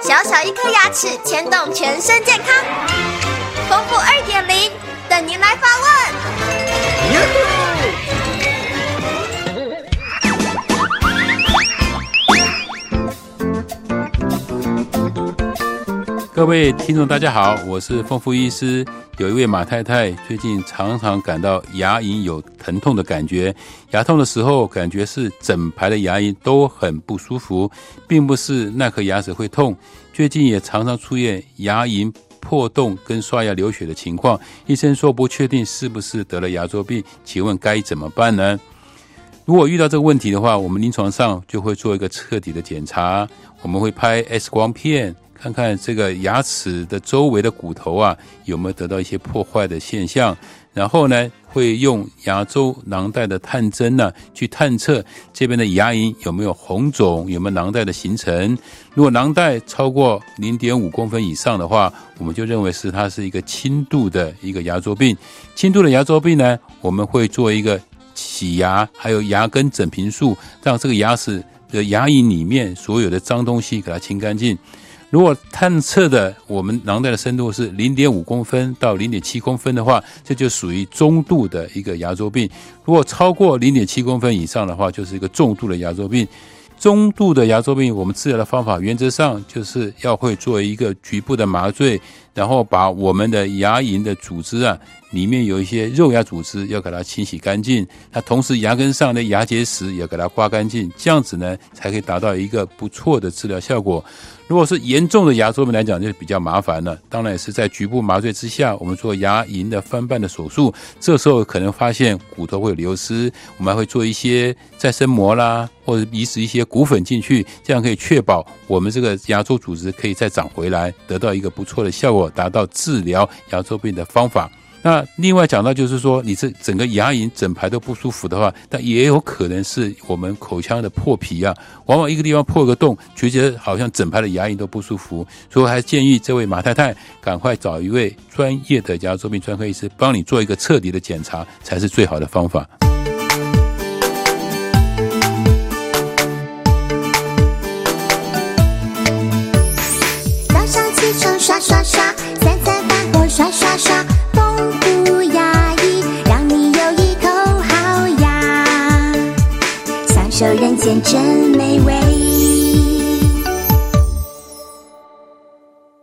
小小一颗牙齿牵动全身健康，各位听众，大家好，我是丰富医师。有一位马太太最近常常感到牙龈有疼痛的感觉，牙痛的时候感觉是整排的牙龈都很不舒服，并不是那颗牙齿会痛。最近也常常出现牙龈破洞跟刷牙流血的情况，医生说不确定是不是得了牙周病，请问该怎么办呢？如果遇到这个问题的话，我们临床上就会做一个彻底的检查，我们会拍 X 光片。看看这个牙齿的周围的骨头啊，有没有得到一些破坏的现象？然后呢，会用牙周囊袋的探针呢，去探测这边的牙龈有没有红肿，有没有囊袋的形成。如果囊袋超过零点五公分以上的话，我们就认为是它是一个轻度的一个牙周病。轻度的牙周病呢，我们会做一个洗牙，还有牙根整平术，让这个牙齿的牙龈里面所有的脏东西给它清干净。如果探测的我们囊袋的深度是零点五公分到零点七公分的话，这就属于中度的一个牙周病。如果超过零点七公分以上的话，就是一个重度的牙周病。中度的牙周病，我们治疗的方法原则上就是要会做一个局部的麻醉，然后把我们的牙龈的组织啊，里面有一些肉芽组织要给它清洗干净。那同时牙根上的牙结石也给它刮干净，这样子呢才可以达到一个不错的治疗效果。如果是严重的牙周病来讲，就比较麻烦了。当然也是在局部麻醉之下，我们做牙龈的翻瓣的手术，这时候可能发现骨头会流失，我们还会做一些再生膜啦，或者移植一些骨粉进去，这样可以确保我们这个牙周组织可以再长回来，得到一个不错的效果，达到治疗牙周病的方法。那另外讲到就是说，你这整个牙龈整排都不舒服的话，但也有可能是我们口腔的破皮啊，往往一个地方破个洞，觉得好像整排的牙龈都不舒服，所以还建议这位马太太赶快找一位专业的牙周病专科医师帮你做一个彻底的检查，才是最好的方法。早上起床刷刷刷，这人间真美味。